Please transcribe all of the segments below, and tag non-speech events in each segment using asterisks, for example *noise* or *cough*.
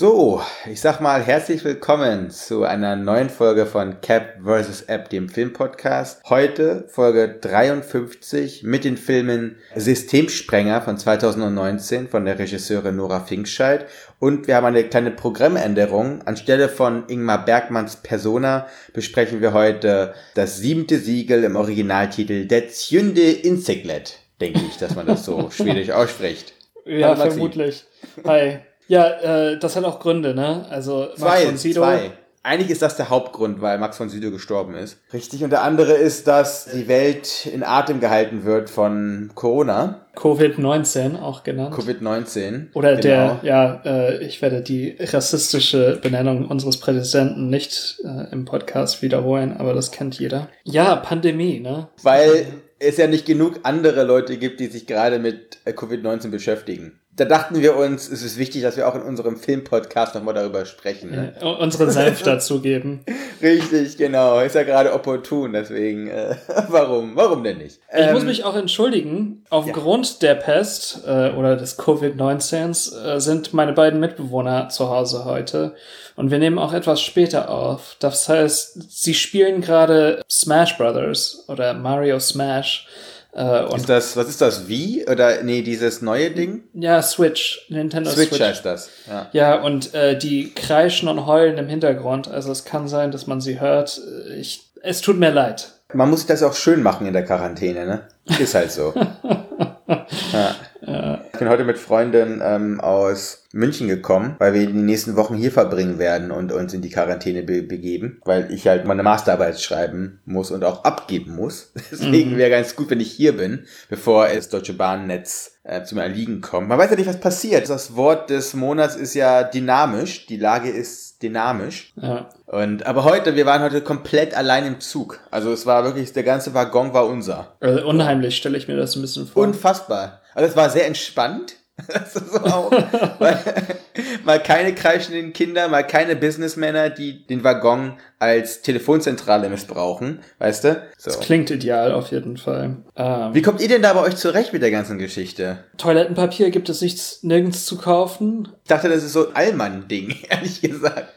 So, ich sag mal herzlich willkommen zu einer neuen Folge von Cap vs. App, dem Filmpodcast. Heute Folge 53 mit den Filmen Systemsprenger von 2019 von der Regisseurin Nora Finkscheid und wir haben eine kleine Programmänderung. Anstelle von Ingmar Bergmanns Persona besprechen wir heute das siebte Siegel im Originaltitel Der Zjünde Inseklet, denke ich, dass man das so *laughs* schwedisch ausspricht. Ja, vermutlich. Hi. Ja, äh, das hat auch Gründe, ne? Also Max Zwei, von Sydow. zwei. Eigentlich ist das der Hauptgrund, weil Max von Sydow gestorben ist. Richtig. Und der andere ist, dass die Welt in Atem gehalten wird von Corona, Covid-19 auch genannt. Covid-19. Oder Genau. der, ja, äh, ich werde die rassistische Benennung unseres Präsidenten nicht äh, im Podcast wiederholen, aber das kennt jeder. Ja, Pandemie, ne? Weil es ja nicht genug andere Leute gibt, die sich gerade mit äh, Covid-19 beschäftigen. Da dachten wir uns, es ist wichtig, dass wir auch in unserem Film-Podcast nochmal darüber sprechen. Ne? Äh, unseren Senf *laughs* dazugeben. Richtig, genau. Ist ja gerade opportun, deswegen, äh, *laughs* warum? Warum denn nicht? Ich muss Ähm, mich auch entschuldigen. Aufgrund der Pest äh, oder des Covid-19 äh, sind meine beiden Mitbewohner zu Hause heute. Und wir nehmen auch etwas später auf. Das heißt, sie spielen gerade Smash Brothers oder Mario Smash. Äh, Ist das, was ist das, wie? Oder, nee, dieses neue Ding? ja, Switch, Nintendo Switch, Switch. heißt das. Ja. Ja, und äh, die kreischen und heulen im Hintergrund. Also es kann sein, dass man sie hört. Ich, es tut mir leid. Man muss sich das auch schön machen in der Quarantäne, ne? Ist halt so. *laughs* ja. Ich bin heute mit Freunden ähm, aus München gekommen, weil wir die nächsten Wochen hier verbringen werden und uns in die Quarantäne be begeben, weil ich halt meine Masterarbeit schreiben muss und auch abgeben muss. *laughs* Deswegen wäre ganz gut, wenn ich hier bin, bevor das Deutsche Bahnnetz äh, zum Erliegen kommt. Man weiß ja nicht, was passiert. Das Wort des Monats ist ja dynamisch. Die Lage ist dynamisch. Ja. Und aber heute, wir waren heute komplett allein im Zug. Also es war wirklich, der ganze Waggon war unser. Also unheimlich stelle ich mir das ein bisschen vor. Unfassbar. Also es war sehr entspannt. *laughs* Ist auch, weil, mal keine kreischenden Kinder, mal keine Businessmänner, die den Waggon als Telefonzentrale missbrauchen, weißt du? So. Das klingt ideal auf jeden Fall. Ähm, Wie kommt ihr denn da bei euch zurecht mit der ganzen Geschichte? Toilettenpapier gibt es nichts nirgends zu kaufen. Ich dachte, das ist so ein Allmann-Ding, *laughs* ehrlich gesagt.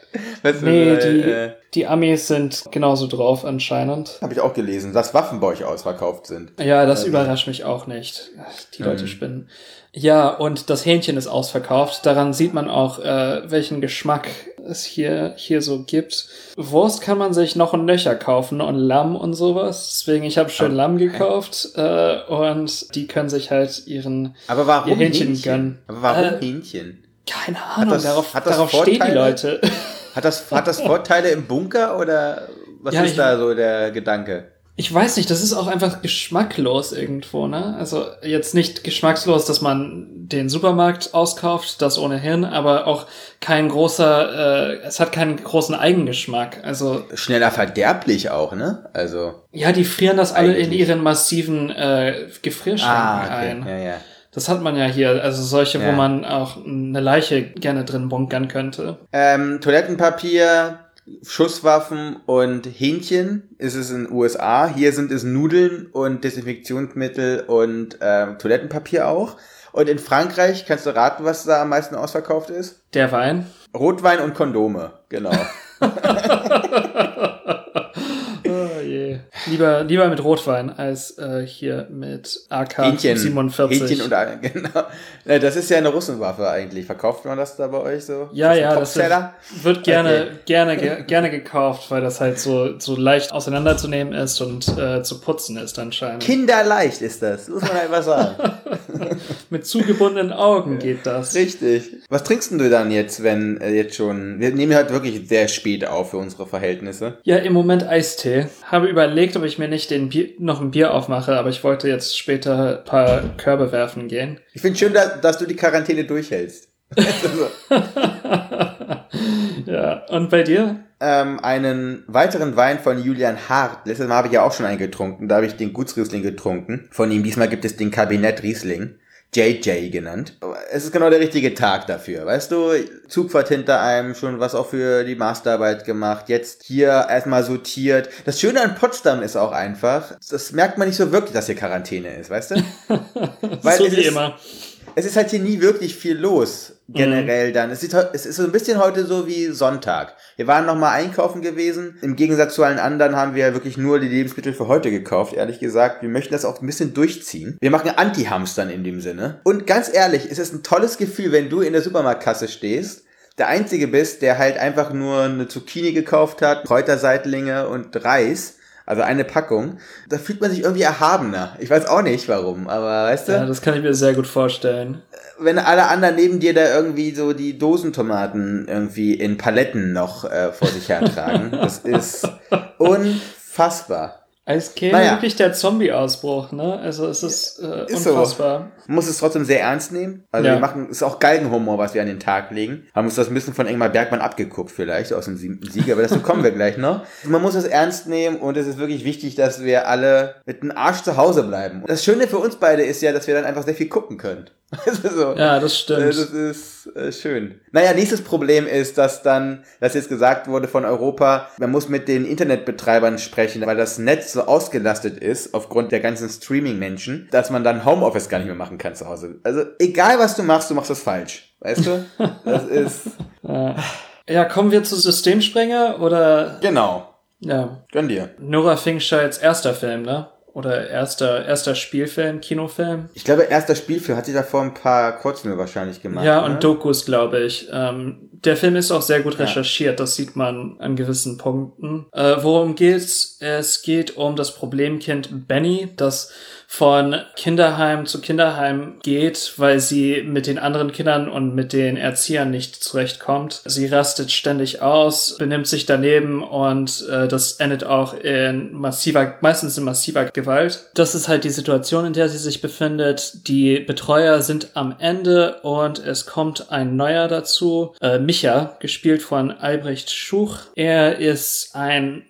Weißt du, Nee, weil, die, äh, die Amis sind genauso drauf anscheinend. habe ich auch gelesen, dass Waffen bei euch ausverkauft sind. Ja, das überrascht mich auch nicht. Ach, Die Leute Ähm. spinnen. Ja, und das Hähnchen ist ausverkauft. Daran sieht man auch, äh, welchen Geschmack es hier, hier so gibt. Wurst kann man sich noch ein Nöcher kaufen und Lamm und sowas. Deswegen, ich habe schön Oh, Lamm okay. gekauft äh, und die können sich halt ihren Aber warum ihr Hähnchen, Hähnchen? gönnen. Aber warum Äh, Hähnchen? Keine Ahnung, das- darauf, hat das darauf stehen die Vorteile? Leute. Hat das, hat das *laughs* Vorteile im Bunker oder was Ja, ist da so der Gedanke? Ich weiß nicht, das ist auch einfach geschmacklos irgendwo, ne? Also jetzt nicht geschmackslos, dass man den Supermarkt auskauft, das ohnehin, aber auch kein großer, äh, es hat keinen großen Eigengeschmack. Also Schneller verderblich auch, ne? Also. ja, die frieren das alle in ihren massiven äh, Gefrierschränken Ah, okay. ein. Ja, ja. Das hat man ja hier, also solche, Ja. wo man auch eine Leiche gerne drin bunkern könnte. Ähm, Toilettenpapier, Schusswaffen und Hähnchen ist es in den USA. Hier sind es Nudeln und Desinfektionsmittel und ähm, Toilettenpapier auch. Und in Frankreich, kannst du raten, was da am meisten ausverkauft ist? Der Wein. Rotwein und Kondome, genau. *laughs* *laughs* Lieber, lieber mit Rotwein als äh, hier mit AK Hähnchen. 47. Hähnchen und *laughs* genau. Das ist ja eine Russenwaffe eigentlich. Verkauft man das da bei euch so? Ja, Ist ja, das wird, wird gerne, Okay. gerne, ge- *laughs* gerne gekauft, weil das halt so, so leicht auseinanderzunehmen ist und äh, zu putzen ist anscheinend. Kinderleicht ist das, muss man einfach sagen. *laughs* *laughs* Mit zugebundenen Augen geht das. Richtig. Was trinkst denn du dann jetzt, wenn äh, jetzt schon. Wir nehmen halt wirklich sehr spät auf für unsere Verhältnisse. Ja, im Moment Eistee. Habe überlegt, ob ich mir nicht den Bier, noch ein Bier aufmache, aber ich wollte jetzt später ein paar Körbe werfen gehen. Ich finde schön, dass, dass du die Quarantäne durchhältst. *laughs* *laughs* Ja, und bei dir? Ähm, einen weiteren Wein von Julian Hart. Letztes Mal habe ich ja auch schon einen getrunken. Da habe ich den Gutsriesling getrunken. Von ihm diesmal gibt es den Kabinett Riesling. JJ genannt. Es ist genau der richtige Tag dafür. Weißt du, Zugfahrt hinter einem, schon was auch für die Masterarbeit gemacht. Jetzt hier erstmal sortiert. Das Schöne an Potsdam ist auch einfach, das merkt man nicht so wirklich, dass hier Quarantäne ist, weißt du? *laughs* Weil so wie ist, immer. Es ist halt hier nie wirklich viel los generell mhm. dann. Es ist, es ist so ein bisschen heute so wie Sonntag. Wir waren noch mal einkaufen gewesen. Im Gegensatz zu allen anderen haben wir wirklich nur die Lebensmittel für heute gekauft, ehrlich gesagt. Wir möchten das auch ein bisschen durchziehen. Wir machen Anti-Hamstern in dem Sinne. Und ganz ehrlich, es ist ein tolles Gefühl, wenn du in der Supermarktkasse stehst der Einzige bist, der halt einfach nur eine Zucchini gekauft hat, Kräuterseitlinge und Reis also eine Packung, da fühlt man sich irgendwie erhabener. Ich weiß auch nicht warum, aber weißt du? Ja, das kann ich mir sehr gut vorstellen. Wenn alle anderen neben dir da irgendwie so die Dosentomaten irgendwie in Paletten noch äh, vor sich hertragen, das ist *laughs* unfassbar. Es käme naja. wirklich der Zombie-Ausbruch, ne? Also es ist, äh, ist unfassbar. So. Man muss es trotzdem sehr ernst nehmen. Also ja. wir machen, es ist auch Galgenhumor, was wir an den Tag legen. Haben uns das ein bisschen von Ingmar Bergmann abgeguckt vielleicht, aus dem Sieger, aber dazu kommen wir gleich noch. *laughs* Man muss es ernst nehmen und es ist wirklich wichtig, dass wir alle mit dem Arsch zu Hause bleiben. Und das Schöne für uns beide ist ja, dass wir dann einfach sehr viel gucken können. *laughs* so. Ja, das stimmt. Das ist äh, schön. Naja, nächstes Problem ist, dass dann, dass jetzt gesagt wurde von Europa, man muss mit den Internetbetreibern sprechen, weil das Netz so ausgelastet ist aufgrund der ganzen Streaming-Menschen, dass man dann Homeoffice gar nicht mehr machen kann zu Hause. Also egal was du machst, du machst das falsch. Weißt du? *laughs* Das ist. ja, kommen wir zu Systemsprenger oder? Genau. Ja. Gönn dir. Nora Finkscheids erster Film, ne? Oder erster, erster Spielfilm, Kinofilm? Ich glaube, erster Spielfilm hat sie davor ein paar Kurzfilme wahrscheinlich gemacht. Ja, und Dokus, glaube ich. Ähm, der Film ist auch sehr gut recherchiert, ja. das sieht man an gewissen Punkten. Äh, worum geht's? Es geht um das Problemkind Benny, das von Kinderheim zu Kinderheim geht, weil sie mit den anderen Kindern und mit den Erziehern nicht zurechtkommt. Sie rastet ständig aus, benimmt sich daneben und äh, das endet auch in massiver, meistens in massiver Gewalt. Das ist halt die Situation, in der sie sich befindet. Die Betreuer sind am Ende und es kommt ein neuer dazu. Äh, Micha, gespielt von Albrecht Schuch. Er ist ein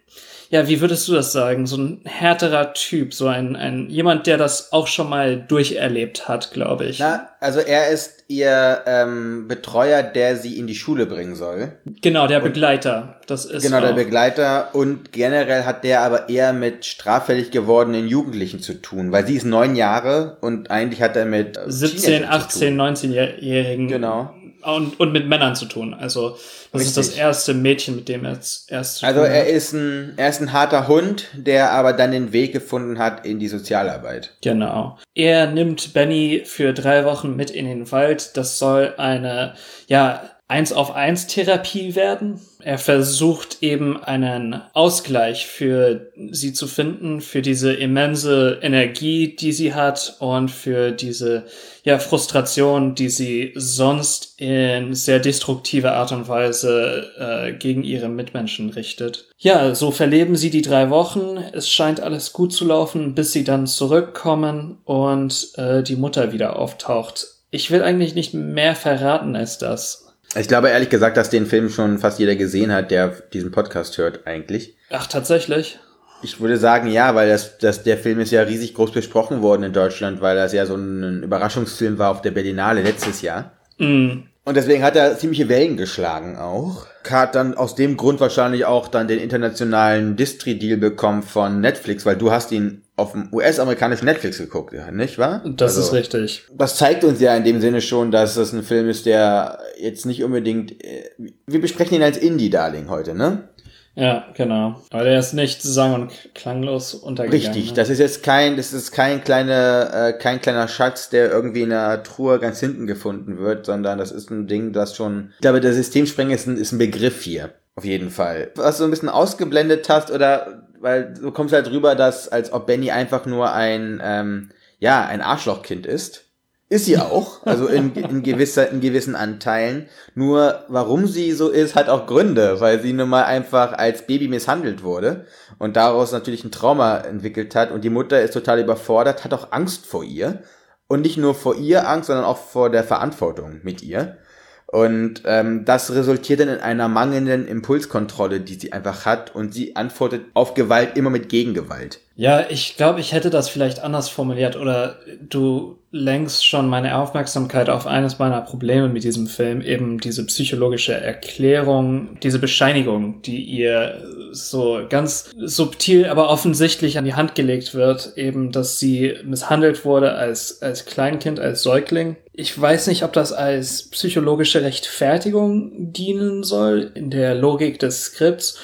ja, wie würdest du das sagen? So ein härterer Typ, so ein, ein jemand, der das auch schon mal durcherlebt hat, glaube ich. Na, also er ist ihr ähm, Betreuer, der sie in die Schule bringen soll. Genau, der und, Begleiter. Das ist genau der Begleiter und generell hat der aber eher mit straffällig gewordenen Jugendlichen zu tun, weil sie ist neun Jahre und eigentlich hat er mit 17, 18, 19-Jährigen genau und, und mit Männern zu tun. Also das Richtig. ist das erste Mädchen, mit dem er jetzt erst zu Also er hat. ist ein er ist ein harter Hund, der aber dann den Weg gefunden hat in die Sozialarbeit. Genau. Er nimmt Benny für drei Wochen mit in den Wald. Das soll eine ja eins auf eins Therapie werden. Er versucht eben einen Ausgleich für sie zu finden, für diese immense Energie, die sie hat und für diese ja, Frustration, die sie sonst in sehr destruktive Art und Weise äh, gegen ihre Mitmenschen richtet. Ja, so verleben sie die drei Wochen. Es scheint alles gut zu laufen, bis sie dann zurückkommen und äh, die Mutter wieder auftaucht. Ich will eigentlich nicht mehr verraten als das. Ich glaube ehrlich gesagt, dass den Film schon fast jeder gesehen hat, der diesen Podcast hört, eigentlich. Ach, tatsächlich? Ich würde sagen, ja, weil das, das, der Film ist ja riesig groß besprochen worden in Deutschland, weil das ja so ein Überraschungsfilm war auf der Berlinale letztes Jahr. Mm. Und deswegen hat er ziemliche Wellen geschlagen auch. Hat dann aus dem Grund wahrscheinlich auch dann den internationalen Distri-Deal bekommen von Netflix, weil du hast ihn auf dem US-amerikanischen Netflix geguckt, nicht wahr? Das also, ist richtig. Das zeigt uns ja in dem Sinne schon, dass es ein Film ist, der jetzt nicht unbedingt, äh, wir besprechen ihn als Indie-Darling heute, ne? Ja, genau. Aber der ist nicht sang- und klanglos untergegangen. Richtig, ne? das ist jetzt kein, das ist kein kleiner, äh, kein kleiner Schatz, der irgendwie in einer Truhe ganz hinten gefunden wird, sondern das ist ein Ding, das schon, ich glaube, der Systemsprenger ist ein, ist ein Begriff hier. Auf jeden Fall. Was du ein bisschen ausgeblendet hast, oder, weil du kommst halt rüber, dass, als ob Benny einfach nur ein, ähm, ja, ein Arschlochkind ist. Ist sie auch, also in, *laughs* in, gewisser, in gewissen Anteilen. Nur warum sie so ist, hat auch Gründe, weil sie nun mal einfach als Baby misshandelt wurde und daraus natürlich ein Trauma entwickelt hat und die Mutter ist total überfordert, hat auch Angst vor ihr. Und nicht nur vor ihr Angst, sondern auch vor der Verantwortung mit ihr. Und ähm, das resultiert dann in einer mangelnden Impulskontrolle, die sie einfach hat und sie antwortet auf Gewalt immer mit Gegengewalt. Ja, ich glaube, ich hätte das vielleicht anders formuliert oder du lenkst schon meine Aufmerksamkeit auf eines meiner Probleme mit diesem Film, eben diese psychologische Erklärung, diese Bescheinigung, die ihr so ganz subtil, aber offensichtlich an die Hand gelegt wird, eben, dass sie misshandelt wurde als, als Kleinkind, als Säugling. Ich weiß nicht, ob das als psychologische Rechtfertigung dienen soll in der Logik des Skripts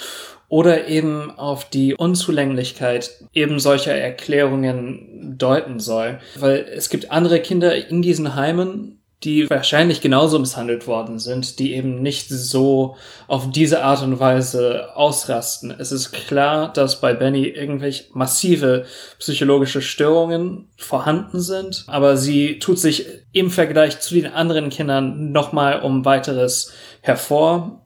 oder eben auf die Unzulänglichkeit eben solcher Erklärungen deuten soll. Weil es gibt andere Kinder in diesen Heimen, die wahrscheinlich genauso misshandelt worden sind, die eben nicht so auf diese Art und Weise ausrasten. Es ist klar, dass bei Benny irgendwelche massive psychologische Störungen vorhanden sind, aber sie tut sich im Vergleich zu den anderen Kindern nochmal um weiteres hervor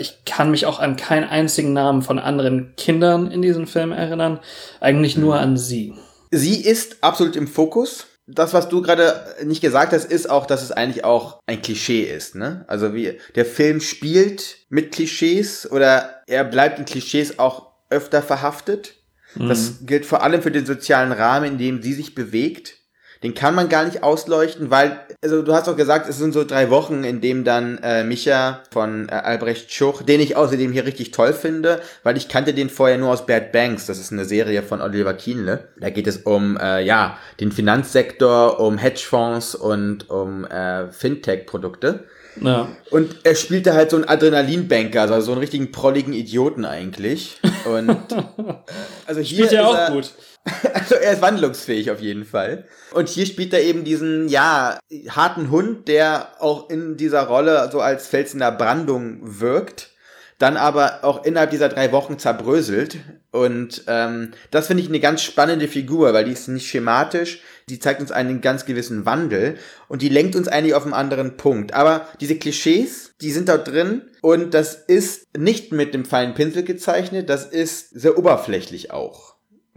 ich kann mich auch an keinen einzigen Namen von anderen Kindern in diesem Film erinnern. Eigentlich nur mhm. an sie. Sie ist absolut im Fokus. Das, was du gerade nicht gesagt hast, ist auch, dass es eigentlich auch ein Klischee ist. Ne? Also wie der Film spielt mit Klischees oder er bleibt in Klischees auch öfter verhaftet. Mhm. Das gilt vor allem für den sozialen Rahmen, in dem sie sich bewegt den kann man gar nicht ausleuchten, weil, also du hast doch gesagt, es sind so drei Wochen, in dem dann äh, Micha von äh, Albrecht Schuch, den ich außerdem hier richtig toll finde, weil ich kannte den vorher nur aus Bad Banks, das ist eine Serie von Oliver Kienle. Da geht es um, äh, ja, den Finanzsektor, um Hedgefonds und um äh, Fintech-Produkte. Ja. Und er spielte halt so einen Adrenalinbanker, also so einen richtigen prolligen Idioten eigentlich. Und *laughs* also hier spielt er auch gut. *laughs* Also er ist wandlungsfähig auf jeden Fall. Und hier spielt er eben diesen, ja, harten Hund, der auch in dieser Rolle so als Fels in der Brandung wirkt, dann aber auch innerhalb dieser drei Wochen zerbröselt. Und ähm, das finde ich eine ganz spannende Figur, weil die ist nicht schematisch, die zeigt uns einen ganz gewissen Wandel und die lenkt uns eigentlich auf einen anderen Punkt. Aber diese Klischees, die sind dort drin und das ist nicht mit dem feinen Pinsel gezeichnet, das ist sehr oberflächlich auch.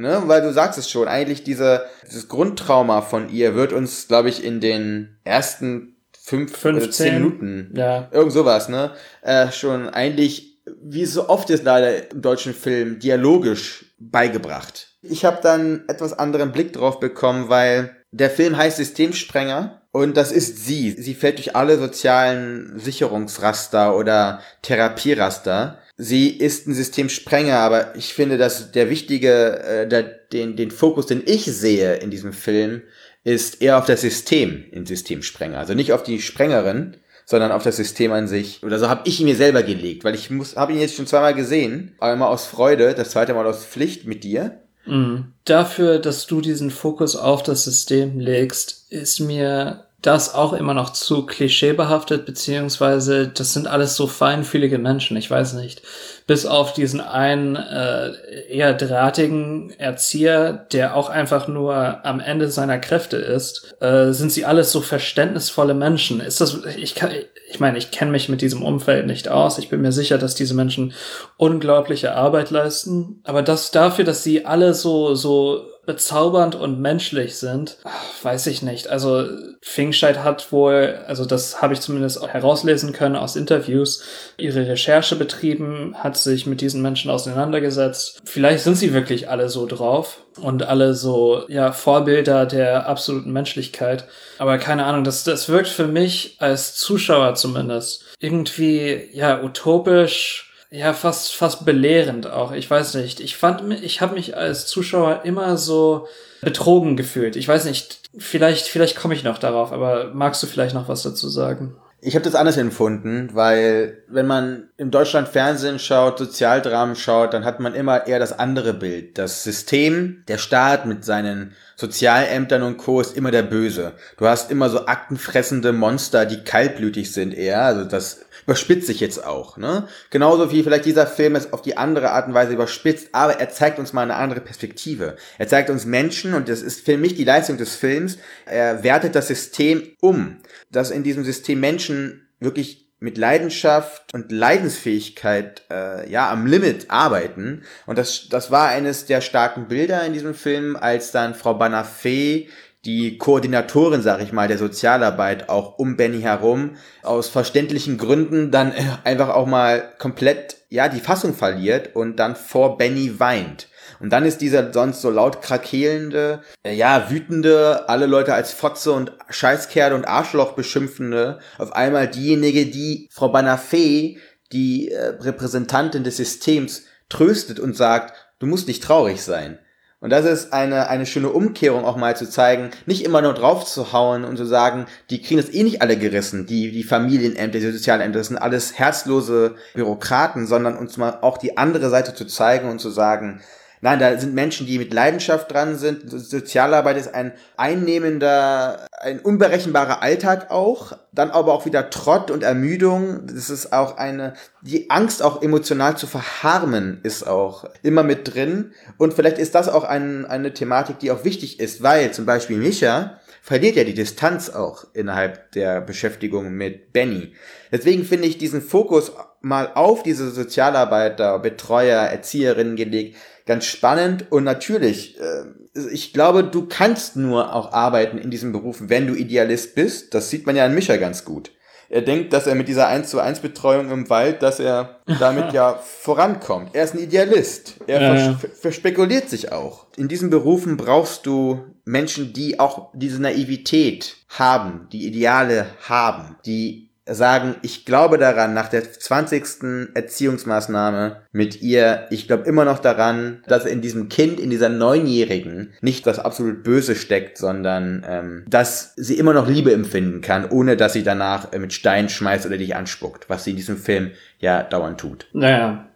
Ne? Weil du sagst es schon, eigentlich diese, dieses Grundtrauma von ihr wird uns, glaube ich, in den ersten fünf, 15 zehn Minuten, ja. irgend sowas, ne, äh, schon eigentlich, wie es so oft ist leider im deutschen Film, dialogisch beigebracht. Ich habe dann etwas anderen Blick drauf bekommen, weil der Film heißt Systemsprenger und das ist sie. Sie fällt durch alle sozialen Sicherungsraster oder Therapieraster sie ist ein Systemsprenger, aber ich finde, dass der wichtige, äh, der, den, den Fokus, den ich sehe in diesem Film, ist eher auf das System in Systemsprenger. Also nicht auf die Sprengerin, sondern auf das System an sich. Oder so habe ich ihn mir selber gelegt, weil ich muss, habe ihn jetzt schon zweimal gesehen, einmal aus Freude, das zweite Mal aus Pflicht mit dir. Mhm. Dafür, dass du diesen Fokus auf das System legst, ist mir das auch immer noch zu klischeebehaftet, beziehungsweise das sind alles so feinfühlige Menschen, ich weiß nicht. Bis auf diesen einen äh, eher drahtigen Erzieher, der auch einfach nur am Ende seiner Kräfte ist, äh, sind sie alles so verständnisvolle Menschen. Ist das, ich kann, ich meine, ich kenne mich mit diesem Umfeld nicht aus. Ich bin mir sicher, dass diese Menschen unglaubliche Arbeit leisten. Aber das dafür, dass sie alle so, so bezaubernd und menschlich sind, weiß ich nicht. Also Fingscheid hat wohl, also das habe ich zumindest herauslesen können aus Interviews, ihre Recherche betrieben, hat sich mit diesen Menschen auseinandergesetzt. Vielleicht sind sie wirklich alle so drauf und alle so, ja, Vorbilder der absoluten Menschlichkeit. Aber keine Ahnung, das, das wirkt für mich als Zuschauer zumindest irgendwie, ja, utopisch, ja fast fast belehrend auch. Ich weiß nicht. Ich fand ich habe mich als Zuschauer immer so betrogen gefühlt. Ich weiß nicht. Vielleicht vielleicht komme ich noch darauf, aber magst du vielleicht noch was dazu sagen? Ich habe das anders empfunden, weil wenn man im Deutschland Fernsehen schaut, Sozialdramen schaut, dann hat man immer eher das andere Bild. Das System, der Staat mit seinen Sozialämtern und Co. ist immer der Böse. Du hast immer so aktenfressende Monster, die kaltblütig sind eher. Also das überspitzt sich jetzt auch. Ne? Genauso wie vielleicht dieser Film es auf die andere Art und Weise überspitzt, aber er zeigt uns mal eine andere Perspektive. Er zeigt uns Menschen und das ist für mich die Leistung des Films. Er wertet das System um, dass in diesem System Menschen wirklich mit Leidenschaft und Leidensfähigkeit äh, ja am Limit arbeiten und das das war eines der starken Bilder in diesem Film, als dann Frau Banafé die Koordinatorin, sag ich mal, der Sozialarbeit auch um Benny herum aus verständlichen Gründen dann *laughs* einfach auch mal komplett, ja, die Fassung verliert und dann vor Benny weint. Und dann ist dieser sonst so laut krakelende, äh, ja, wütende, alle Leute als Fotze und Scheißkerl und Arschloch beschimpfende, auf einmal diejenige, die Frau Banafé, die äh, Repräsentantin des Systems, tröstet und sagt, du musst nicht traurig sein. Und das ist eine, eine schöne Umkehrung auch mal zu zeigen, nicht immer nur drauf zu hauen und zu sagen, die kriegen das eh nicht alle gerissen, die, die Familienämter, die Sozialämter, das sind alles herzlose Bürokraten, sondern uns mal auch die andere Seite zu zeigen und zu sagen, Nein, da sind Menschen, die mit Leidenschaft dran sind. Sozialarbeit ist ein einnehmender, ein unberechenbarer Alltag auch. Dann aber auch wieder Trott und Ermüdung. Das ist auch eine, die Angst auch emotional zu verharmen ist auch immer mit drin. Und vielleicht ist das auch ein, eine Thematik, die auch wichtig ist, weil zum Beispiel Micha verliert ja die Distanz auch innerhalb der Beschäftigung mit Benny. Deswegen finde ich diesen Fokus mal auf diese Sozialarbeiter, Betreuer, Erzieherinnen gelegt, ganz spannend und natürlich, äh, ich glaube, du kannst nur auch arbeiten in diesem Beruf, wenn du Idealist bist. Das sieht man ja an Micha ganz gut. Er denkt, dass er mit dieser 1 zu 1 Betreuung im Wald, dass er damit *laughs* ja vorankommt. Er ist ein Idealist. Er Ja, vers ja. verspekuliert sich auch. In diesen Berufen brauchst du Menschen, die auch diese Naivität haben, die Ideale haben, die sagen, ich glaube daran, nach der 20. Erziehungsmaßnahme mit ihr, ich glaube immer noch daran, dass in diesem Kind, in dieser Neunjährigen, nicht das absolut Böse steckt, sondern ähm, dass sie immer noch Liebe empfinden kann, ohne dass sie danach äh, mit Stein schmeißt oder dich anspuckt, was sie in diesem Film ja dauernd tut. Naja.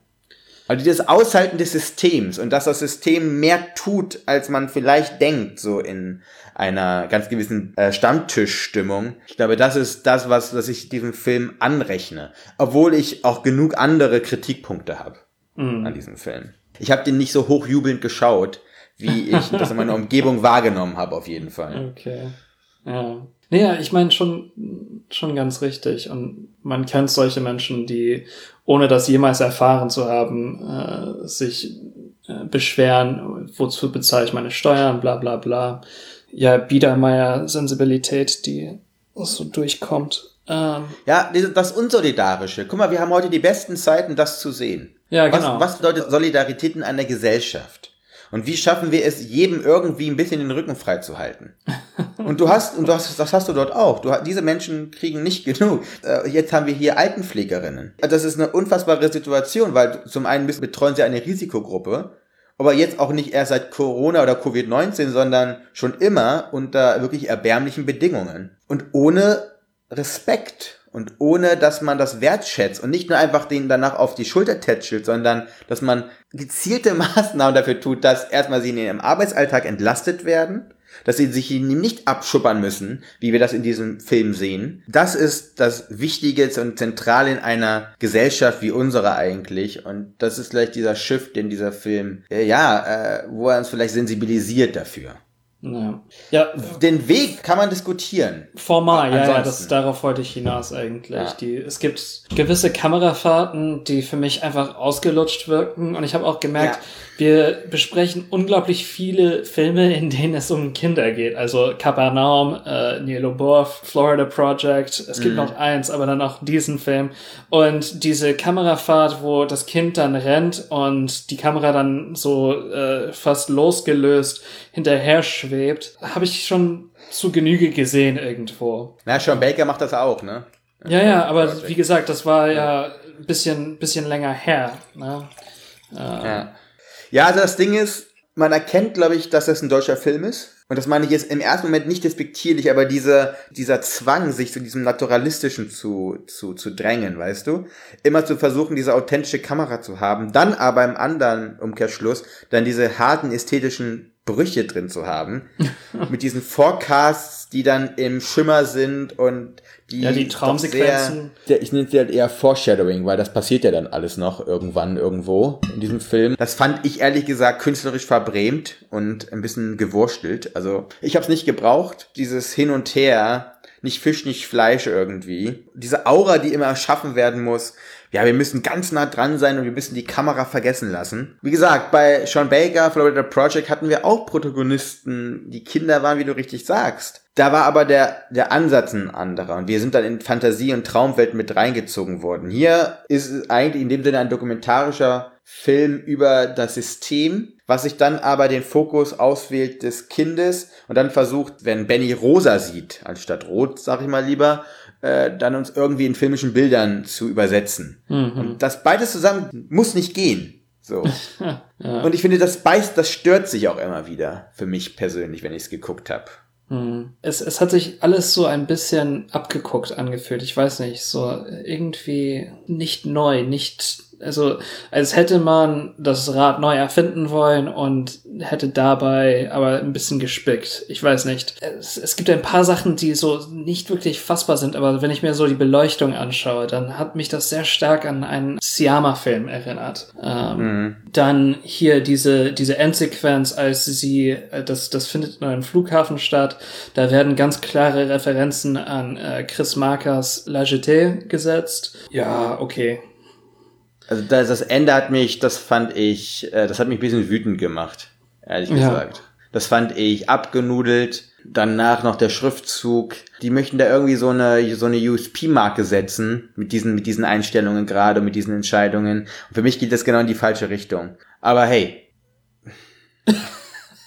Also dieses Aushalten des Systems und dass das System mehr tut, als man vielleicht denkt, so in einer ganz gewissen äh, Stammtischstimmung. Ich glaube, das ist das, was, was ich diesem Film anrechne. Obwohl ich auch genug andere Kritikpunkte habe Mhm. an diesem Film. Ich habe den nicht so hochjubelnd geschaut, wie ich das in meiner *laughs* Umgebung wahrgenommen habe, auf jeden Fall. Okay. Ja. Naja, ich meine schon, schon ganz richtig. Und man kennt solche Menschen, die, ohne das jemals erfahren zu haben, äh, sich äh, beschweren, wozu bezahle ich meine Steuern, bla bla bla. Ja, Biedermeier-Sensibilität, die so durchkommt. Ähm, Ja, das Unsolidarische. Guck mal, wir haben heute die besten Zeiten, das zu sehen. ja, Was, genau. was bedeutet Solidarität in einer Gesellschaft? Und wie schaffen wir es, jedem irgendwie ein bisschen den Rücken frei zu halten? *laughs* Und du hast, und du hast, das hast du dort auch. Du, diese Menschen kriegen nicht genug. Äh, Jetzt haben wir hier Altenpflegerinnen. Das ist eine unfassbare Situation, weil zum einen betreuen sie eine Risikogruppe, aber jetzt auch nicht erst seit Corona oder Covid-19, sondern schon immer unter wirklich erbärmlichen Bedingungen. Und ohne Respekt und ohne, dass man das wertschätzt und nicht nur einfach den danach auf die Schulter tätschelt, sondern dass man gezielte *laughs* Maßnahmen dafür tut, dass erstmal sie in ihrem Arbeitsalltag entlastet werden, dass sie sich ihn nicht abschuppern müssen, wie wir das in diesem Film sehen. Das ist das Wichtige und Zentrale in einer Gesellschaft wie unsere eigentlich. Und das ist vielleicht dieser Shift, den dieser Film, äh, ja, äh, wo er uns vielleicht sensibilisiert dafür. ja. ja, Den Weg kann man diskutieren. Formal, ja, ja, das, darauf wollte ich hinaus eigentlich. Ja. Die, es gibt gewisse Kamerafahrten, die für mich einfach ausgelutscht wirken. Und ich habe auch gemerkt, Ja. Wir besprechen unglaublich viele Filme, in denen es um Kinder geht. Also Capernaum, äh, Neil Bourf, Florida Project. Es gibt Mhm. noch eins, aber dann auch diesen Film. Und diese Kamerafahrt, wo das Kind dann rennt und die Kamera dann so äh, fast losgelöst hinterher schwebt, habe ich schon zu Genüge gesehen irgendwo. Na, Sean Baker macht das auch, ne? Ja, ja, aber Project. wie gesagt, das war ja ein bisschen, bisschen länger her. Ne? Ja. Ja, also das Ding ist, man erkennt, glaube ich, dass das ein deutscher Film ist. Und das meine ich jetzt im ersten Moment nicht despektierlich, aber dieser, dieser Zwang, sich zu diesem Naturalistischen zu, zu, zu drängen, weißt du? Immer zu versuchen, diese authentische Kamera zu haben, dann aber im anderen Umkehrschluss dann diese harten ästhetischen Brüche drin zu haben. *laughs* mit diesen Forecasts, die dann im Schimmer sind und die. Ja, die Traumsequenzen. Sehr, ich nenne es halt eher Foreshadowing, weil das passiert ja dann alles noch irgendwann irgendwo in diesem Film. Das fand ich ehrlich gesagt künstlerisch verbrämt und ein bisschen gewurstelt. Also ich habe es nicht gebraucht, dieses Hin und Her nicht Fisch, nicht Fleisch irgendwie. Diese Aura, die immer erschaffen werden muss. Ja, wir müssen ganz nah dran sein und wir müssen die Kamera vergessen lassen. Wie gesagt, bei Sean Baker, Florida Project hatten wir auch Protagonisten, die Kinder waren, wie du richtig sagst. Da war aber der, der Ansatz ein anderer und wir sind dann in Fantasie- und Traumwelt mit reingezogen worden. Hier ist es eigentlich in dem Sinne ein dokumentarischer Film über das System, was sich dann aber den Fokus auswählt des Kindes und dann versucht, wenn Benny rosa sieht, anstatt rot, sag ich mal lieber, äh, dann uns irgendwie in filmischen Bildern zu übersetzen. Mhm. Und das beides zusammen muss nicht gehen. So. *laughs* ja. Und ich finde, das beißt, das stört sich auch immer wieder für mich persönlich, wenn ich es geguckt habe. Hm. Es, es hat sich alles so ein bisschen abgeguckt angefühlt. Ich weiß nicht, so irgendwie nicht neu, nicht also als hätte man das Rad neu erfinden wollen und hätte dabei aber ein bisschen gespickt. Ich weiß nicht. Es, es gibt ein paar Sachen, die so nicht wirklich fassbar sind, aber wenn ich mir so die Beleuchtung anschaue, dann hat mich das sehr stark an einen Siama-Film erinnert. Ähm, mhm. Dann hier diese, diese Endsequenz, als sie, äh, das, das findet in einem Flughafen statt, da werden ganz klare Referenzen an äh, Chris Markers La Jetée gesetzt. Ja, okay also das, das Ende hat mich, das fand ich, äh, das hat mich ein bisschen wütend gemacht, ehrlich ja. gesagt. Das fand ich abgenudelt. Danach noch der Schriftzug. Die möchten da irgendwie so eine, so eine USP-Marke setzen mit diesen, mit diesen Einstellungen gerade, mit diesen Entscheidungen. Und für mich geht das genau in die falsche Richtung. Aber hey. *laughs*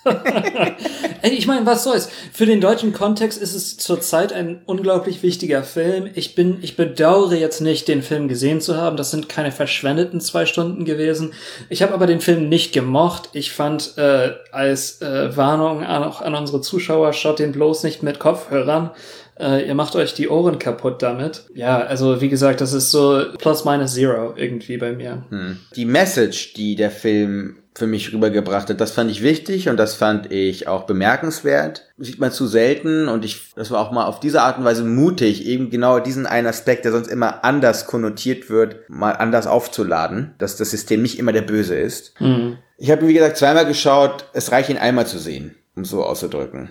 *laughs* ich meine, was soll's? Für den deutschen Kontext ist es zurzeit ein unglaublich wichtiger Film. Ich bin, ich bedauere jetzt nicht, den Film gesehen zu haben. Das sind keine verschwendeten zwei Stunden gewesen. Ich habe aber den Film nicht gemocht. Ich fand äh, als äh, Warnung auch an unsere Zuschauer, schaut den bloß nicht mit Kopfhörern. Äh, ihr macht euch die Ohren kaputt damit. Ja, also wie gesagt, das ist so plus minus zero irgendwie bei mir. Hm. Die Message, die der Film für mich rübergebracht hat. Das fand ich wichtig und das fand ich auch bemerkenswert. sieht man zu selten und ich, das war auch mal auf diese Art und Weise mutig, eben genau diesen einen Aspekt, der sonst immer anders konnotiert wird, mal anders aufzuladen, dass das System nicht immer der Böse ist. Mhm. Ich habe, wie gesagt, zweimal geschaut, es reicht ihn einmal zu sehen, um so auszudrücken.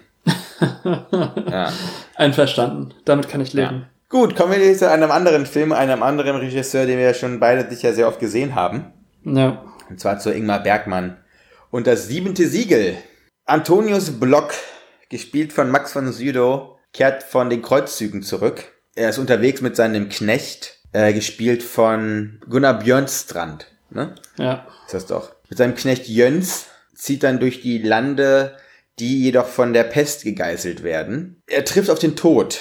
Ja. *laughs* Einverstanden. Damit kann ich leben. Ja. Gut, kommen wir jetzt zu einem anderen Film, einem anderen Regisseur, den wir ja schon beide sicher sehr oft gesehen haben. Ja. Und zwar zu Ingmar Bergmann. Und das siebente Siegel. Antonius Block, gespielt von Max von Sydow, kehrt von den Kreuzzügen zurück. Er ist unterwegs mit seinem Knecht, äh, gespielt von Gunnar Björnstrand. Ne? Ja. Ist das doch. Mit seinem Knecht Jöns zieht dann durch die Lande, die jedoch von der Pest gegeißelt werden. Er trifft auf den Tod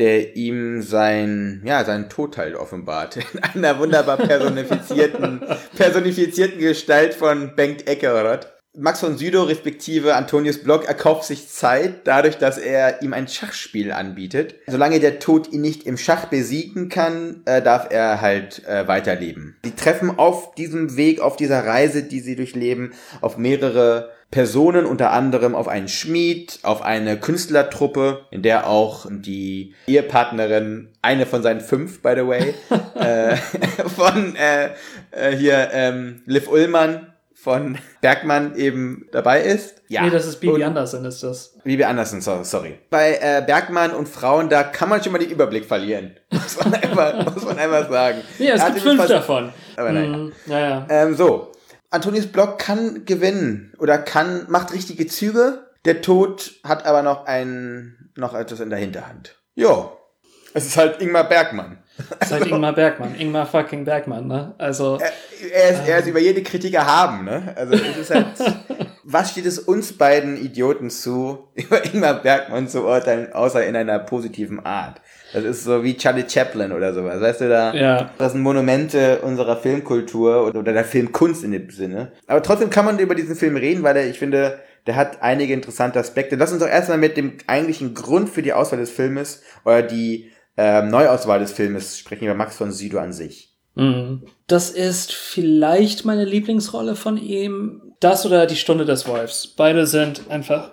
der ihm sein, ja, seinen Tod halt offenbart. In einer wunderbar personifizierten, *laughs* personifizierten Gestalt von Bengt Eckeroth. Max von Südow respektive Antonius Block erkauft sich Zeit dadurch, dass er ihm ein Schachspiel anbietet. Solange der Tod ihn nicht im Schach besiegen kann, äh, darf er halt äh, weiterleben. Sie treffen auf diesem Weg, auf dieser Reise, die sie durchleben, auf mehrere Personen, unter anderem auf einen Schmied, auf eine Künstlertruppe, in der auch die Ehepartnerin, eine von seinen fünf, by the way, *laughs* äh, *laughs* von äh, äh, hier ähm, Liv Ullmann von Bergmann eben dabei ist. Ja. Nee, das ist Bibi Andersen, ist das. Bibi Andersen, sorry. Bei äh, Bergmann und Frauen, da kann man schon mal den Überblick verlieren. *laughs* Muss man einfach, muss man einfach sagen. Ja, es gibt fünf davon. Aber nein. Mm, ja, ja. Ähm, so, Antonius Block kann gewinnen oder kann, macht richtige Züge. Der Tod hat aber noch ein, noch etwas in der Hinterhand. Jo. Es ist halt Ingmar Bergmann. Es ist halt Ingmar Bergmann. Ingmar fucking Bergmann, ne? Also. Er, er ist, er ist über jede Kritik erhaben, ne? Also, es ist halt, *laughs* was steht es uns beiden Idioten zu, *laughs* über Ingmar Bergmann zu urteilen, außer in einer positiven Art? Das ist so wie Charlie Chaplin oder sowas. Weißt du, da, ja. das sind Monumente unserer Filmkultur oder, der Filmkunst in dem Sinne. Aber trotzdem kann man über diesen Film reden, weil er, ich finde, der hat einige interessante Aspekte. Lass uns doch erstmal mit dem eigentlichen Grund für die Auswahl des Filmes oder die äh, Neuauswahl des Filmes sprechen über Max von Sydow an sich. Mhm. Das ist vielleicht meine Lieblingsrolle von ihm. Das oder die Stunde des Wolfs. Beide sind einfach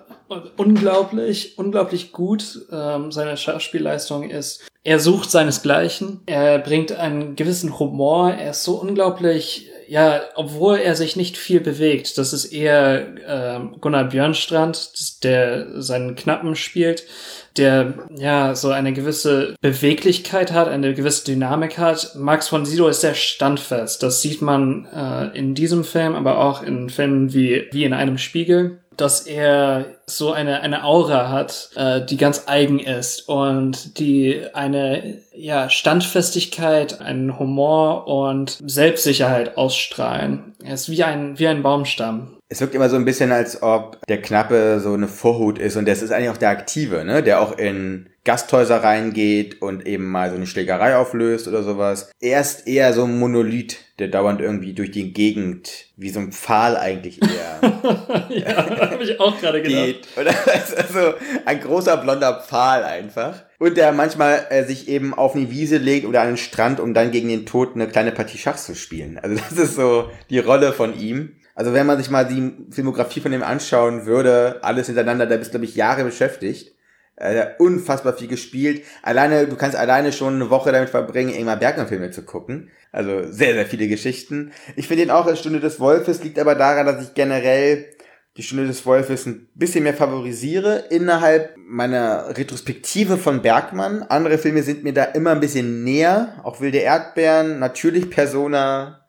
unglaublich, unglaublich gut. Ähm, seine Schauspielleistung ist, er sucht seinesgleichen. Er bringt einen gewissen Humor. Er ist so unglaublich ja, obwohl er sich nicht viel bewegt, das ist eher äh, Gunnar Björnstrand, der seinen Knappen spielt, der ja so eine gewisse Beweglichkeit hat, eine gewisse Dynamik hat. Max von Sydow ist sehr standfest. Das sieht man äh, in diesem Film, aber auch in Filmen wie, wie in einem Spiegel dass er so eine, eine Aura hat, äh, die ganz eigen ist und die eine ja, Standfestigkeit, einen Humor und Selbstsicherheit ausstrahlen. Er ist wie ein, wie ein Baumstamm. Es wirkt immer so ein bisschen, als ob der Knappe so eine Vorhut ist und das ist eigentlich auch der Aktive, ne? Der auch in Gasthäuser reingeht und eben mal so eine Schlägerei auflöst oder sowas. Er ist eher so ein Monolith, der dauernd irgendwie durch die Gegend, wie so ein Pfahl eigentlich eher. *laughs* ja, habe ich auch gerade gedacht. Oder *laughs* also ein großer blonder Pfahl einfach. Und der manchmal äh, sich eben auf eine Wiese legt oder an den Strand, um dann gegen den Tod eine kleine Partie Schach zu spielen. Also das ist so die Rolle von ihm. Also wenn man sich mal die Filmografie von dem anschauen würde, alles hintereinander, da bist du, glaube ich, Jahre beschäftigt. Äh, unfassbar viel gespielt. Alleine, du kannst alleine schon eine Woche damit verbringen, Ingmar Bergmann-Filme zu gucken. Also sehr, sehr viele Geschichten. Ich finde ihn auch als Stunde des Wolfes, liegt aber daran, dass ich generell die Stunde des Wolfes ein bisschen mehr favorisiere innerhalb meiner Retrospektive von Bergmann. Andere Filme sind mir da immer ein bisschen näher. Auch Wilde Erdbeeren, natürlich Persona,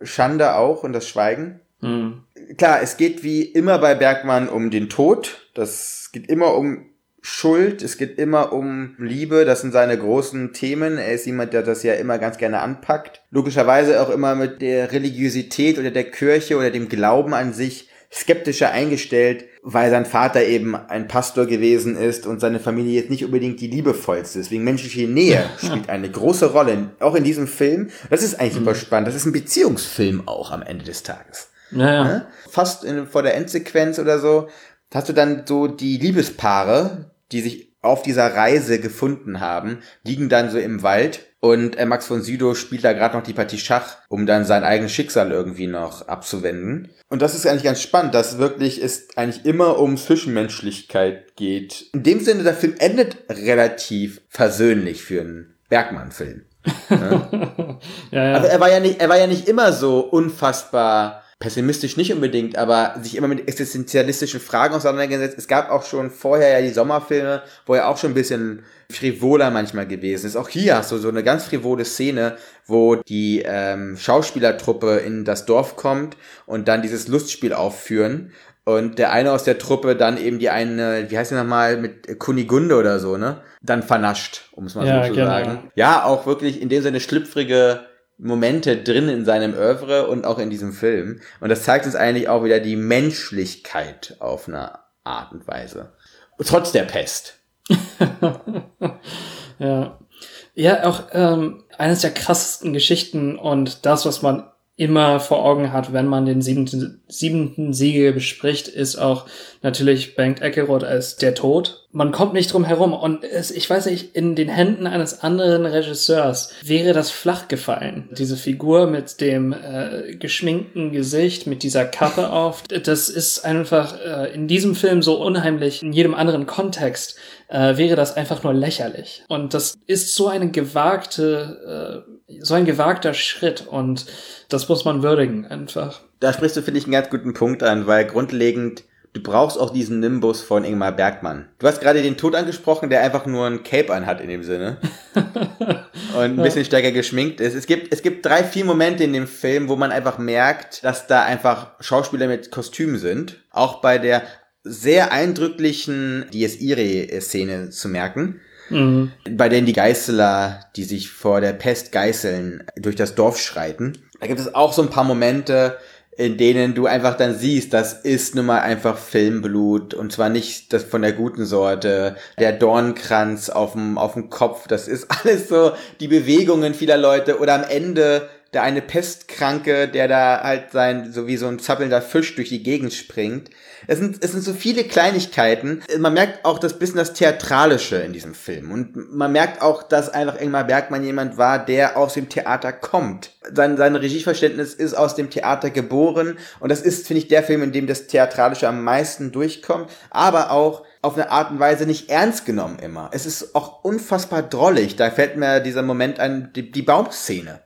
Schande auch und das Schweigen. Mhm. Klar, es geht wie immer bei Bergmann um den Tod. Das geht immer um Schuld, es geht immer um Liebe, das sind seine großen Themen. Er ist jemand, der das ja immer ganz gerne anpackt. Logischerweise auch immer mit der Religiosität oder der Kirche oder dem Glauben an sich skeptischer eingestellt, weil sein Vater eben ein Pastor gewesen ist und seine Familie jetzt nicht unbedingt die liebevollste. Deswegen menschliche Nähe spielt eine große Rolle, auch in diesem Film. Das ist eigentlich super mhm. spannend. Das ist ein Beziehungsfilm auch am Ende des Tages. Naja. Ne? Fast in, vor der Endsequenz oder so hast du dann so die Liebespaare, die sich auf dieser Reise gefunden haben, liegen dann so im Wald und äh, Max von Sydow spielt da gerade noch die Partie Schach, um dann sein eigenes Schicksal irgendwie noch abzuwenden. Und das ist eigentlich ganz spannend, dass wirklich es eigentlich immer um Zwischenmenschlichkeit geht. In dem Sinne, der Film endet relativ versöhnlich für einen Bergmann-Film. *laughs* Ne? ja, ja. Aber er war ja nicht, er war ja nicht immer so unfassbar pessimistisch nicht unbedingt, aber sich immer mit existenzialistischen Fragen auseinandergesetzt. Es gab auch schon vorher ja die Sommerfilme, wo er auch schon ein bisschen frivoler manchmal gewesen ist. Auch hier hast du so eine ganz frivole Szene, wo die ähm, Schauspielertruppe in das Dorf kommt und dann dieses Lustspiel aufführen. Und der eine aus der Truppe dann eben die eine, wie heißt die nochmal, mit Kunigunde oder so, ne? Dann vernascht, um es mal ja, so zu genau. sagen. Ja, auch wirklich in dem Sinne schlüpfrige Momente drin in seinem Oeuvre und auch in diesem Film. Und das zeigt uns eigentlich auch wieder die Menschlichkeit auf eine Art und Weise. Trotz der Pest. *laughs* ja. Ja, auch ähm, eines der krassesten Geschichten und das, was man immer vor Augen hat, wenn man den siebenten, siebenten Siegel bespricht, ist auch natürlich Bengt Eckeroth als der Tod. Man kommt nicht drum herum und es, ich weiß nicht, in den Händen eines anderen Regisseurs wäre das flach gefallen. Diese Figur mit dem äh, geschminkten Gesicht, mit dieser Kappe *laughs* auf, das ist einfach äh, in diesem Film so unheimlich. In jedem anderen Kontext äh, wäre das einfach nur lächerlich. Und das ist so eine gewagte, äh, so ein gewagter Schritt und das muss man würdigen einfach. Da sprichst du, finde ich, einen ganz guten Punkt an, weil grundlegend du brauchst auch diesen Nimbus von Ingmar Bergmann. Du hast gerade den Tod angesprochen, der einfach nur ein Cape anhat in dem Sinne. *laughs* und ein bisschen stärker geschminkt ist. Es gibt, es gibt drei, vier Momente in dem Film, wo man einfach merkt, dass da einfach Schauspieler mit Kostüm sind. Auch bei der sehr eindrücklichen DSI-Szene zu merken. Mhm. Bei denen die Geißler, die sich vor der Pest geißeln, durch das Dorf schreiten. Da gibt es auch so ein paar Momente, in denen du einfach dann siehst, das ist nun mal einfach Filmblut und zwar nicht das von der guten Sorte, der Dornkranz auf dem, auf dem Kopf, das ist *laughs* alles so die Bewegungen vieler Leute oder am Ende der eine Pestkranke, der da halt sein, so wie so ein zappelnder Fisch durch die Gegend springt. Es sind, es sind so viele Kleinigkeiten. Man merkt auch das bisschen das Theatralische in diesem Film. Und man merkt auch, dass einfach Ingmar Bergmann jemand war, der aus dem Theater kommt. Sein, sein Regieverständnis ist aus dem Theater geboren. Und das ist, finde ich, der Film, in dem das Theatralische am meisten durchkommt. Aber auch auf eine Art und Weise nicht ernst genommen immer. Es ist auch unfassbar drollig. Da fällt mir dieser Moment an, die, die Baumszene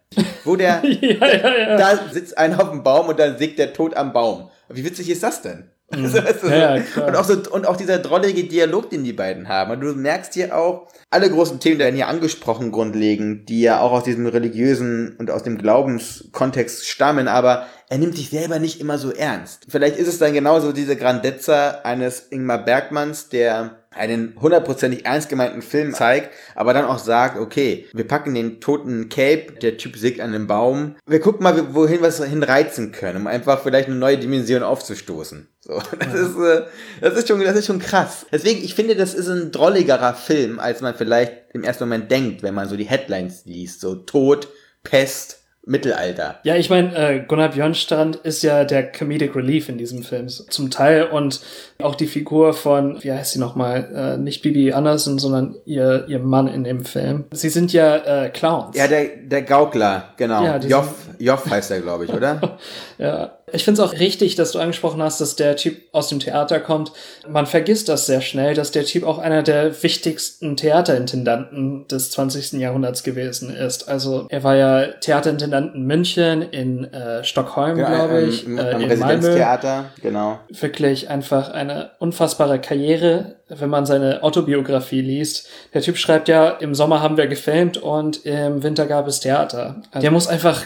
Wo der, *laughs* ja, ja, ja. da sitzt einer auf dem Baum und dann sägt der Tod am Baum. Wie witzig ist das denn? Also, weißt du, Mhm. *laughs* Ja, so- klar. und, auch so, und auch dieser drollige Dialog, den die beiden haben. Und du merkst hier auch, alle großen Themen werden hier angesprochen, grundlegend, die ja auch aus diesem religiösen und aus dem Glaubenskontext stammen, aber er nimmt sich selber nicht immer so ernst. Vielleicht ist es dann genauso diese Grandezza eines Ingmar Bergmanns, der einen hundertprozentig ernst gemeinten Film zeigt, aber dann auch sagt, okay, wir packen den toten Cape, der Typ sägt an einem Baum, wir gucken mal, wohin wir es hinreizen können, um einfach vielleicht eine neue Dimension aufzustoßen. So, *laughs* das ist, äh, das ist schon, das ist schon krass. Deswegen, ich finde, das ist ein drolligerer Film, als man vielleicht im ersten Moment denkt, wenn man so die Headlines liest, so Tod, Pest, Mittelalter. Ja, ich meine, äh, Gunnar Björnstrand ist ja der Comedic Relief in diesem Film zum Teil und auch die Figur von, wie heißt sie nochmal, äh, nicht Bibi Anderson, sondern ihr, ihr Mann in dem Film. Sie sind ja äh, Clowns. Ja, der, der Gaukler, genau. Ja, Joff, Joff heißt er, glaube ich, oder? *laughs* Ja, ich finde es auch richtig, dass du angesprochen hast, dass der Typ aus dem Theater kommt. Man vergisst das sehr schnell, dass der Typ auch einer der wichtigsten Theaterintendanten des 20. Jahrhunderts gewesen ist. Also er war ja Theaterintendant in München, in äh, Stockholm, glaube ich, am, äh, am in Malmö. Residenztheater, genau. Wirklich einfach eine unfassbare Karriere, wenn man seine Autobiografie liest. Der Typ schreibt ja, im Sommer haben wir gefilmt und im Winter gab es Theater. Also der muss einfach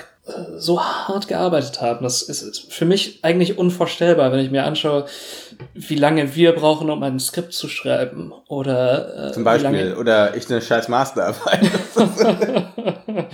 so hart gearbeitet haben. Das ist- für mich eigentlich unvorstellbar, wenn ich mir anschaue, wie lange wir brauchen, um ein Skript zu schreiben. Oder äh, Zum Beispiel. lange- Oder ich eine scheiß Masterarbeit. *laughs*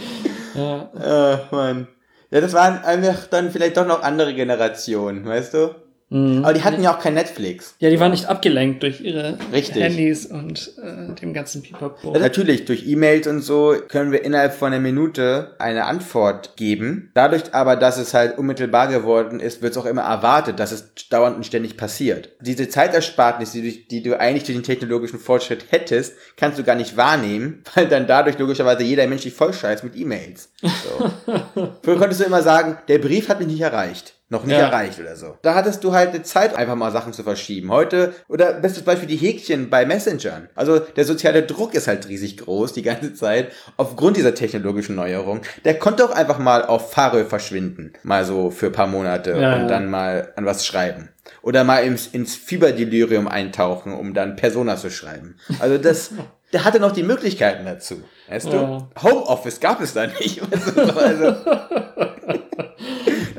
ja. äh, Mann. Ja, das waren einfach dann vielleicht doch noch andere Generationen, weißt du? Mhm. Aber die hatten ja auch kein Netflix. ja, die waren nicht abgelenkt durch ihre Richtig. Handys und äh, dem ganzen Pipapo. Ja, natürlich, durch E-Mails und so können wir innerhalb von einer Minute eine Antwort geben. Dadurch aber, dass es halt unmittelbar geworden ist, wird es auch immer erwartet, dass es dauernd und ständig passiert. Diese Zeiterspartnis, die, du- die du eigentlich durch den technologischen Fortschritt hättest, kannst du gar nicht wahrnehmen, *laughs* weil dann dadurch logischerweise jeder Mensch dich vollscheißt mit E-Mails. So. *laughs* Früher konntest du immer sagen, der Brief hat mich nicht erreicht. Noch nicht Ja. erreicht oder so. Da hattest du halt eine Zeit, einfach mal Sachen zu verschieben. Heute, oder bestes Beispiel die Häkchen bei Messengern. Also der soziale Druck ist halt riesig groß die ganze Zeit aufgrund dieser technologischen Neuerung. Der konnte auch einfach mal auf Farö verschwinden. Mal so für ein paar Monate Ja, und ja. dann mal an was schreiben. Oder mal ins, ins Fieberdelirium eintauchen, um dann Persona zu schreiben. Also das, *laughs* der hatte noch die Möglichkeiten dazu. Weißt du? Homeoffice gab es da nicht. Du? *laughs* Also,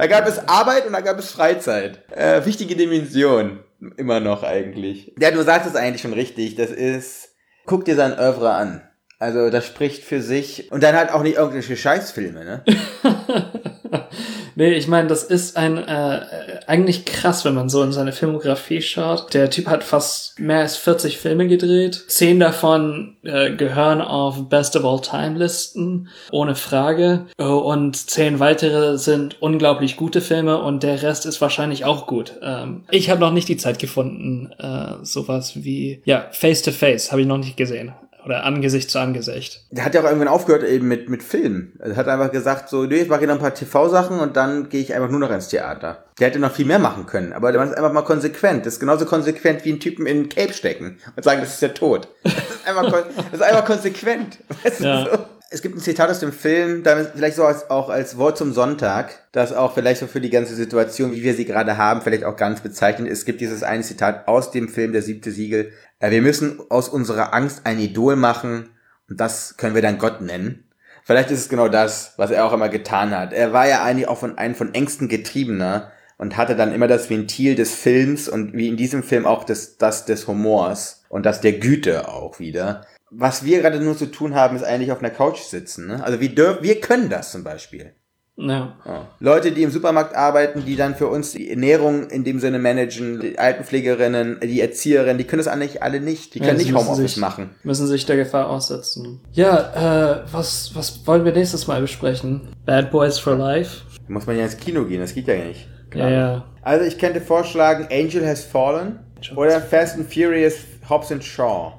da gab es Arbeit und da gab es Freizeit. Äh, wichtige Dimension. Immer noch eigentlich. Ja, du sagst es eigentlich schon richtig. Das ist, guck dir sein Oeuvre an. Also, das spricht für sich. Und dann halt auch nicht irgendwelche Scheißfilme, ne? *laughs* Nee, ich meine, das ist ein äh, eigentlich krass, wenn man so in seine Filmografie schaut. Der Typ hat fast mehr als 40 Filme gedreht. Zehn davon äh, gehören auf Best of All Time Listen, ohne Frage. Oh, Und zehn weitere sind unglaublich gute Filme und der Rest ist wahrscheinlich auch gut. Ähm, ich habe noch nicht die Zeit gefunden, äh, sowas wie ja Face to Face habe ich noch nicht gesehen oder Angesicht zu Angesicht. Der hat ja auch irgendwann aufgehört eben mit, mit Filmen. Er hat einfach gesagt so, nee, ich mache hier noch ein paar TV-Sachen und dann gehe ich einfach nur noch ins Theater. Der hätte noch viel mehr machen können, aber der ist einfach mal konsequent. Das ist genauso konsequent wie einen Typen in ein Cape stecken und sagen, das ist der Tod. *laughs* Das ist einfach, kon das ist einfach konsequent. Weißt du, Ja. so? Es gibt ein Zitat aus dem Film, damit vielleicht so als, auch als Wort zum Sonntag, das auch vielleicht so für die ganze Situation, wie wir sie gerade haben, vielleicht auch ganz bezeichnend ist. Es gibt dieses eine Zitat aus dem Film Der siebte Siegel. Äh, Wir müssen aus unserer Angst ein Idol machen und das können wir dann Gott nennen. Vielleicht ist es genau das, was er auch immer getan hat. Er war ja eigentlich auch von einem von Ängsten getriebener und hatte dann immer das Ventil des Films und wie in diesem Film auch das, das des Humors und das der Güte auch wieder. Was wir gerade nur zu tun haben, ist eigentlich auf einer Couch sitzen. Ne? Also wir, dürfen, wir können das zum Beispiel. Ja. Ja. Leute, die im Supermarkt arbeiten, die dann für uns die Ernährung in dem Sinne managen, die Altenpflegerinnen, die Erzieherinnen, die können das eigentlich alle nicht. Die Ja, können sie nicht Homeoffice sich- machen. müssen sich der Gefahr aussetzen. Ja, äh, was, was wollen wir nächstes Mal besprechen? Bad Boys for Life? Da muss man ja ins Kino gehen, das geht ja nicht. Ja, ja. Also ich könnte vorschlagen Angel Has Fallen oder Fast and Furious Hobbs and Shaw.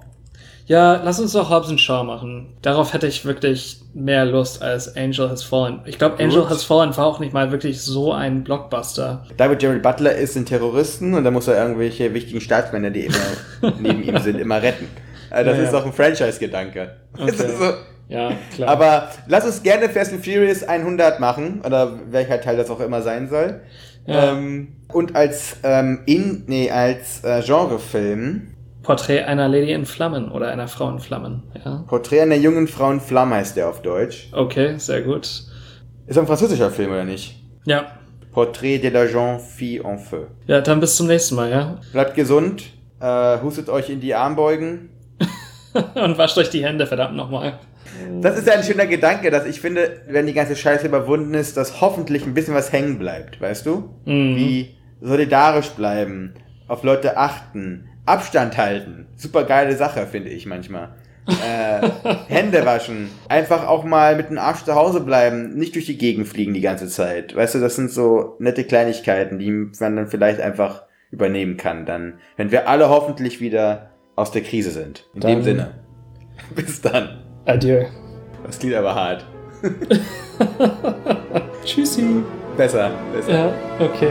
Ja, lass uns doch Hobbs Shaw machen. Darauf hätte ich wirklich mehr Lust als Angel Has Fallen. Ich glaube, Angel Gut. Has Fallen war auch nicht mal wirklich so ein Blockbuster. David Jared Butler ist ein Terroristen und da muss er irgendwelche wichtigen Staatsmänner, die immer *laughs* neben ihm sind, immer retten. Also das Ja, ist ja. doch ein Franchise-Gedanke. Okay. *laughs* so, Ja, klar. Aber lass uns gerne Fast and Furious 100 machen, oder welcher Teil das auch immer sein soll. Ja. Ähm, und als ähm, in, nee, als äh, Genrefilm Porträt einer Lady in Flammen oder einer Frau in Flammen. Ja. Porträt einer jungen Frau in Flamme heißt der auf Deutsch. Okay, sehr gut. Ist ein französischer Film, oder nicht? Ja. Portrait de la jeune fille en feu. Ja, dann bis zum nächsten Mal, ja. Bleibt gesund, äh, hustet euch in die Armbeugen. *laughs* Und wascht euch die Hände, verdammt nochmal. Das ist ja ein schöner Gedanke, dass ich finde, wenn die ganze Scheiße überwunden ist, dass hoffentlich ein bisschen was hängen bleibt, weißt du? Mhm. Wie solidarisch bleiben, auf Leute achten, Abstand halten. Super geile Sache, finde ich manchmal. äh, *laughs* Hände waschen, einfach auch mal mit dem Arsch zu Hause bleiben, nicht durch die Gegend fliegen die ganze Zeit. Weißt du, das sind so nette Kleinigkeiten, die man dann vielleicht einfach übernehmen kann, dann, wenn wir alle hoffentlich wieder aus der Krise sind. In Dann- dem Sinne. *laughs* Bis dann. Adieu. Das klingt aber hart. *laughs* Tschüssi. Besser, besser. Ja, okay.